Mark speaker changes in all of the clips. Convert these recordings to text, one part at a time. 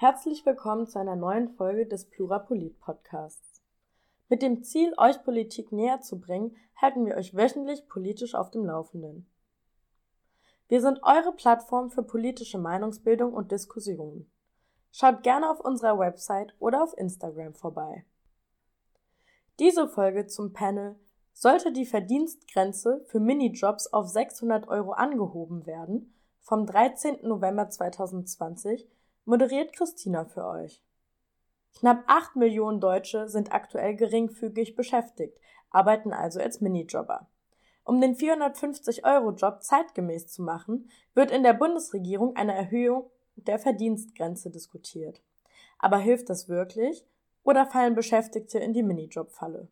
Speaker 1: Herzlich willkommen zu einer neuen Folge des Plurapolit Podcasts. Mit dem Ziel, euch Politik näher zu bringen, halten wir euch wöchentlich politisch auf dem Laufenden. Wir sind eure Plattform für politische Meinungsbildung und Diskussion. Schaut gerne auf unserer Website oder auf Instagram vorbei. Diese Folge zum Panel Sollte die Verdienstgrenze für Minijobs auf 600 Euro angehoben werden vom 13. November 2020 moderiert Christina für euch. Knapp 8 Millionen Deutsche sind aktuell geringfügig beschäftigt, arbeiten also als Minijobber. Um den 450-Euro-Job zeitgemäß zu machen, wird in der Bundesregierung eine Erhöhung der Verdienstgrenze diskutiert. Aber hilft das wirklich oder fallen Beschäftigte in die Minijob-Falle?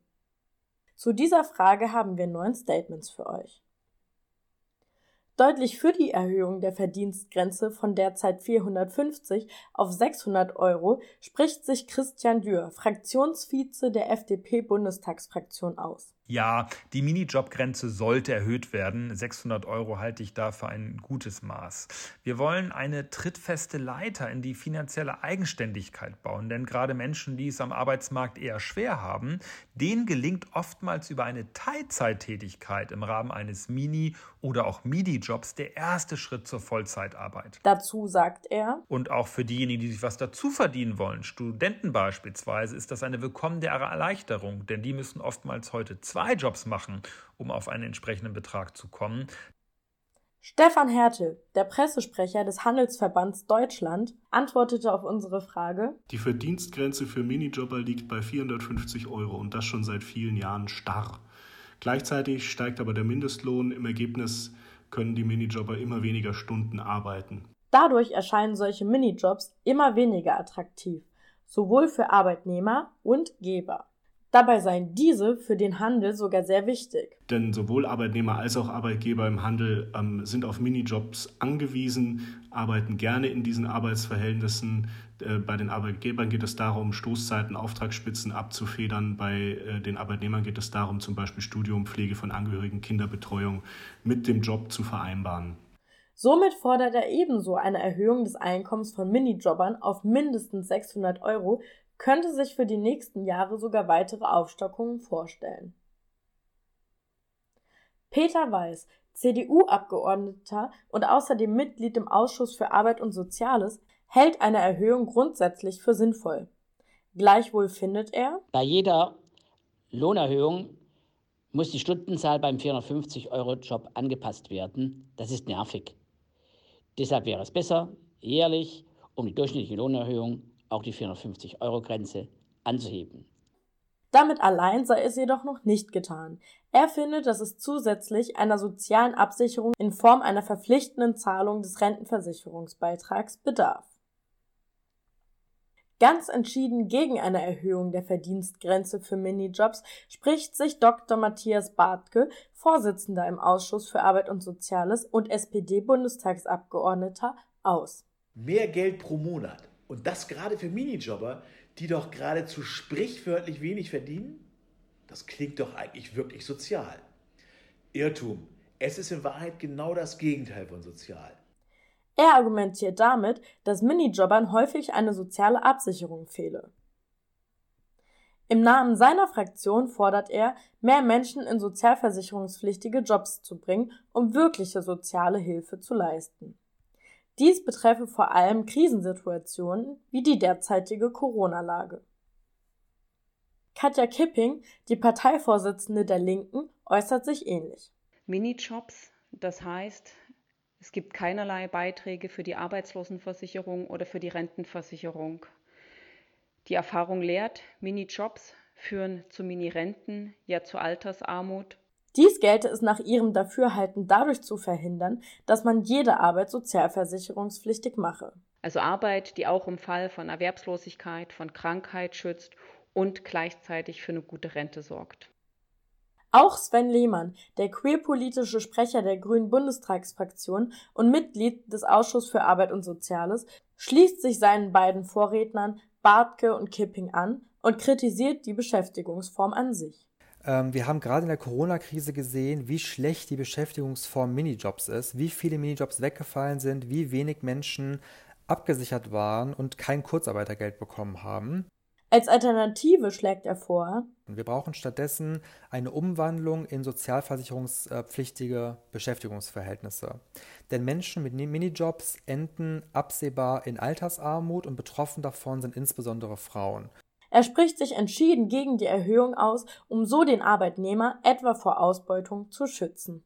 Speaker 1: Zu dieser Frage haben wir neun Statements für euch. Deutlich für die Erhöhung der Verdienstgrenze von derzeit 450 auf 600 Euro spricht sich Christian Dürr, Fraktionsvize der FDP-Bundestagsfraktion aus.
Speaker 2: Ja, die Minijobgrenze sollte erhöht werden. 600 Euro halte ich da für ein gutes Maß. Wir wollen eine trittfeste Leiter in die finanzielle Eigenständigkeit bauen, denn gerade Menschen, die es am Arbeitsmarkt eher schwer haben, denen gelingt oftmals über eine Teilzeittätigkeit im Rahmen eines Mini- oder auch MIDI-Jobs der erste Schritt zur Vollzeitarbeit.
Speaker 1: Dazu sagt er.
Speaker 2: Und auch für diejenigen, die sich was dazu verdienen wollen, Studenten beispielsweise, ist das eine willkommene Erleichterung, denn die müssen oftmals heute zwei Jobs machen, um auf einen entsprechenden Betrag zu kommen.
Speaker 1: Stefan Hertel, der Pressesprecher des Handelsverbands Deutschland, antwortete auf unsere Frage:
Speaker 3: Die Verdienstgrenze für Minijobber liegt bei 450 Euro und das schon seit vielen Jahren starr. Gleichzeitig steigt aber der Mindestlohn. Im Ergebnis können die Minijobber immer weniger Stunden arbeiten.
Speaker 1: Dadurch erscheinen solche Minijobs immer weniger attraktiv, sowohl für Arbeitnehmer und Geber. Dabei seien diese für den Handel sogar sehr wichtig.
Speaker 3: Denn sowohl Arbeitnehmer als auch Arbeitgeber im Handel ähm, sind auf Minijobs angewiesen, arbeiten gerne in diesen Arbeitsverhältnissen. Äh, bei den Arbeitgebern geht es darum, Stoßzeiten, Auftragsspitzen abzufedern. Bei äh, den Arbeitnehmern geht es darum, zum Beispiel Studium, Pflege von Angehörigen, Kinderbetreuung mit dem Job zu vereinbaren.
Speaker 1: Somit fordert er ebenso eine Erhöhung des Einkommens von Minijobbern auf mindestens 600 Euro könnte sich für die nächsten Jahre sogar weitere Aufstockungen vorstellen. Peter Weiß, CDU-Abgeordneter und außerdem Mitglied im Ausschuss für Arbeit und Soziales, hält eine Erhöhung grundsätzlich für sinnvoll. Gleichwohl findet er,
Speaker 4: bei jeder Lohnerhöhung muss die Stundenzahl beim 450-Euro-Job angepasst werden. Das ist nervig. Deshalb wäre es besser, jährlich um die durchschnittliche Lohnerhöhung auch die 450-Euro-Grenze anzuheben.
Speaker 1: Damit allein sei es jedoch noch nicht getan. Er findet, dass es zusätzlich einer sozialen Absicherung in Form einer verpflichtenden Zahlung des Rentenversicherungsbeitrags bedarf. Ganz entschieden gegen eine Erhöhung der Verdienstgrenze für Minijobs spricht sich Dr. Matthias Bartke, Vorsitzender im Ausschuss für Arbeit und Soziales und SPD-Bundestagsabgeordneter, aus.
Speaker 5: Mehr Geld pro Monat und das gerade für Minijobber, die doch geradezu sprichwörtlich wenig verdienen? Das klingt doch eigentlich wirklich sozial. Irrtum. Es ist in Wahrheit genau das Gegenteil von sozial.
Speaker 1: Er argumentiert damit, dass Minijobbern häufig eine soziale Absicherung fehle. Im Namen seiner Fraktion fordert er, mehr Menschen in sozialversicherungspflichtige Jobs zu bringen, um wirkliche soziale Hilfe zu leisten. Dies betreffe vor allem Krisensituationen wie die derzeitige Corona-Lage. Katja Kipping, die Parteivorsitzende der Linken, äußert sich ähnlich.
Speaker 6: Minijobs, das heißt, es gibt keinerlei Beiträge für die Arbeitslosenversicherung oder für die Rentenversicherung. Die Erfahrung lehrt, Minijobs führen zu Minirenten, ja zu Altersarmut
Speaker 1: dies gelte es nach ihrem Dafürhalten dadurch zu verhindern, dass man jede Arbeit sozialversicherungspflichtig mache.
Speaker 6: Also Arbeit, die auch im Fall von Erwerbslosigkeit, von Krankheit schützt und gleichzeitig für eine gute Rente sorgt.
Speaker 1: Auch Sven Lehmann, der queerpolitische Sprecher der Grünen Bundestagsfraktion und Mitglied des Ausschusses für Arbeit und Soziales, schließt sich seinen beiden Vorrednern Bartke und Kipping an und kritisiert die Beschäftigungsform an sich.
Speaker 7: Ähm, wir haben gerade in der Corona-Krise gesehen, wie schlecht die Beschäftigungsform Minijobs ist, wie viele Minijobs weggefallen sind, wie wenig Menschen abgesichert waren und kein Kurzarbeitergeld bekommen haben.
Speaker 1: Als Alternative schlägt er vor,
Speaker 7: wir brauchen stattdessen eine Umwandlung in sozialversicherungspflichtige Beschäftigungsverhältnisse. Denn Menschen mit Minijobs enden absehbar in Altersarmut und betroffen davon sind insbesondere Frauen.
Speaker 1: Er spricht sich entschieden gegen die Erhöhung aus, um so den Arbeitnehmer etwa vor Ausbeutung zu schützen.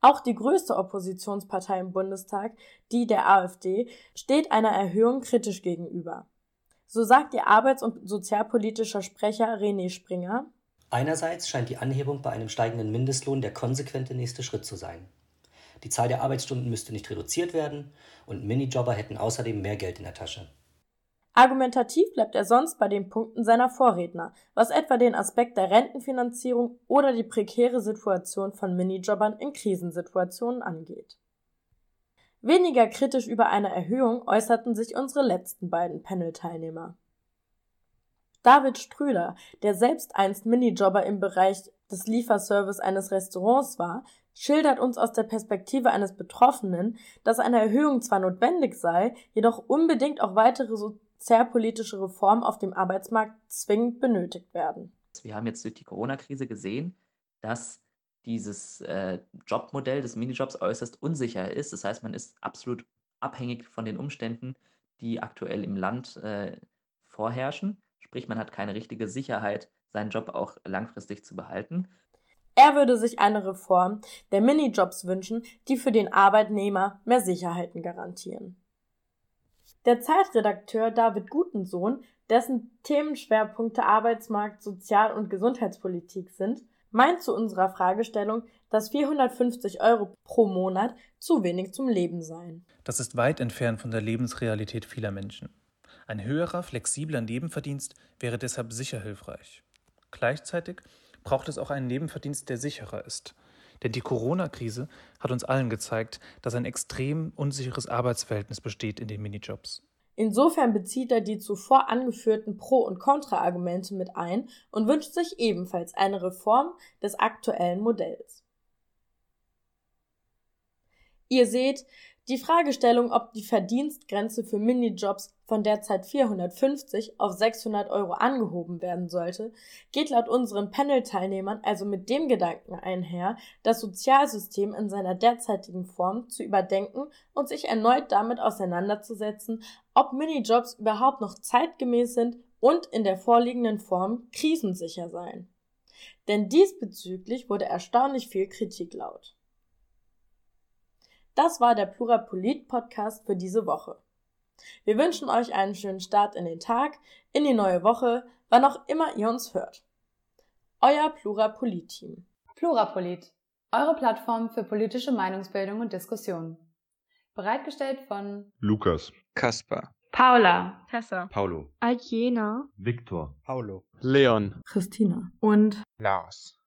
Speaker 1: Auch die größte Oppositionspartei im Bundestag, die der AfD, steht einer Erhöhung kritisch gegenüber. So sagt ihr arbeits- und sozialpolitischer Sprecher René Springer.
Speaker 8: Einerseits scheint die Anhebung bei einem steigenden Mindestlohn der konsequente nächste Schritt zu sein. Die Zahl der Arbeitsstunden müsste nicht reduziert werden und Minijobber hätten außerdem mehr Geld in der Tasche.
Speaker 1: Argumentativ bleibt er sonst bei den Punkten seiner Vorredner, was etwa den Aspekt der Rentenfinanzierung oder die prekäre Situation von Minijobbern in Krisensituationen angeht. Weniger kritisch über eine Erhöhung äußerten sich unsere letzten beiden Panel-Teilnehmer. David Strüler, der selbst einst Minijobber im Bereich des Lieferservice eines Restaurants war, schildert uns aus der Perspektive eines Betroffenen, dass eine Erhöhung zwar notwendig sei, jedoch unbedingt auch weitere sozialpolitische Reformen auf dem Arbeitsmarkt zwingend benötigt werden.
Speaker 9: Wir haben jetzt durch die Corona-Krise gesehen, dass dieses äh, Jobmodell des Minijobs äußerst unsicher ist. Das heißt, man ist absolut abhängig von den Umständen, die aktuell im Land äh, vorherrschen. Sprich, man hat keine richtige Sicherheit, seinen Job auch langfristig zu behalten.
Speaker 1: Er würde sich eine Reform der Minijobs wünschen, die für den Arbeitnehmer mehr Sicherheiten garantieren. Der Zeitredakteur David Gutensohn, dessen Themenschwerpunkte Arbeitsmarkt, Sozial- und Gesundheitspolitik sind, meint zu unserer Fragestellung, dass 450 Euro pro Monat zu wenig zum Leben seien.
Speaker 10: Das ist weit entfernt von der Lebensrealität vieler Menschen. Ein höherer, flexibler Nebenverdienst wäre deshalb sicher hilfreich. Gleichzeitig braucht es auch einen Nebenverdienst, der sicherer ist. Denn die Corona-Krise hat uns allen gezeigt, dass ein extrem unsicheres Arbeitsverhältnis besteht in den Minijobs.
Speaker 1: Insofern bezieht er die zuvor angeführten Pro- und Kontra-Argumente mit ein und wünscht sich ebenfalls eine Reform des aktuellen Modells. Ihr seht, die Fragestellung, ob die Verdienstgrenze für Minijobs von derzeit 450 auf 600 Euro angehoben werden sollte, geht laut unseren Panel-Teilnehmern also mit dem Gedanken einher, das Sozialsystem in seiner derzeitigen Form zu überdenken und sich erneut damit auseinanderzusetzen, ob Minijobs überhaupt noch zeitgemäß sind und in der vorliegenden Form krisensicher seien. Denn diesbezüglich wurde erstaunlich viel Kritik laut. Das war der Plurapolit Podcast für diese Woche. Wir wünschen euch einen schönen Start in den Tag, in die neue Woche, wann auch immer ihr uns hört. Euer Plurapolit-Team.
Speaker 11: Plurapolit, eure Plattform für politische Meinungsbildung und Diskussion. Bereitgestellt von
Speaker 12: Lukas,
Speaker 13: Kaspar,
Speaker 14: Paula,
Speaker 15: Tessa,
Speaker 12: Paulo,
Speaker 15: Aljena,
Speaker 12: Viktor,
Speaker 13: Paulo,
Speaker 16: Leon,
Speaker 1: Christina und
Speaker 17: Lars.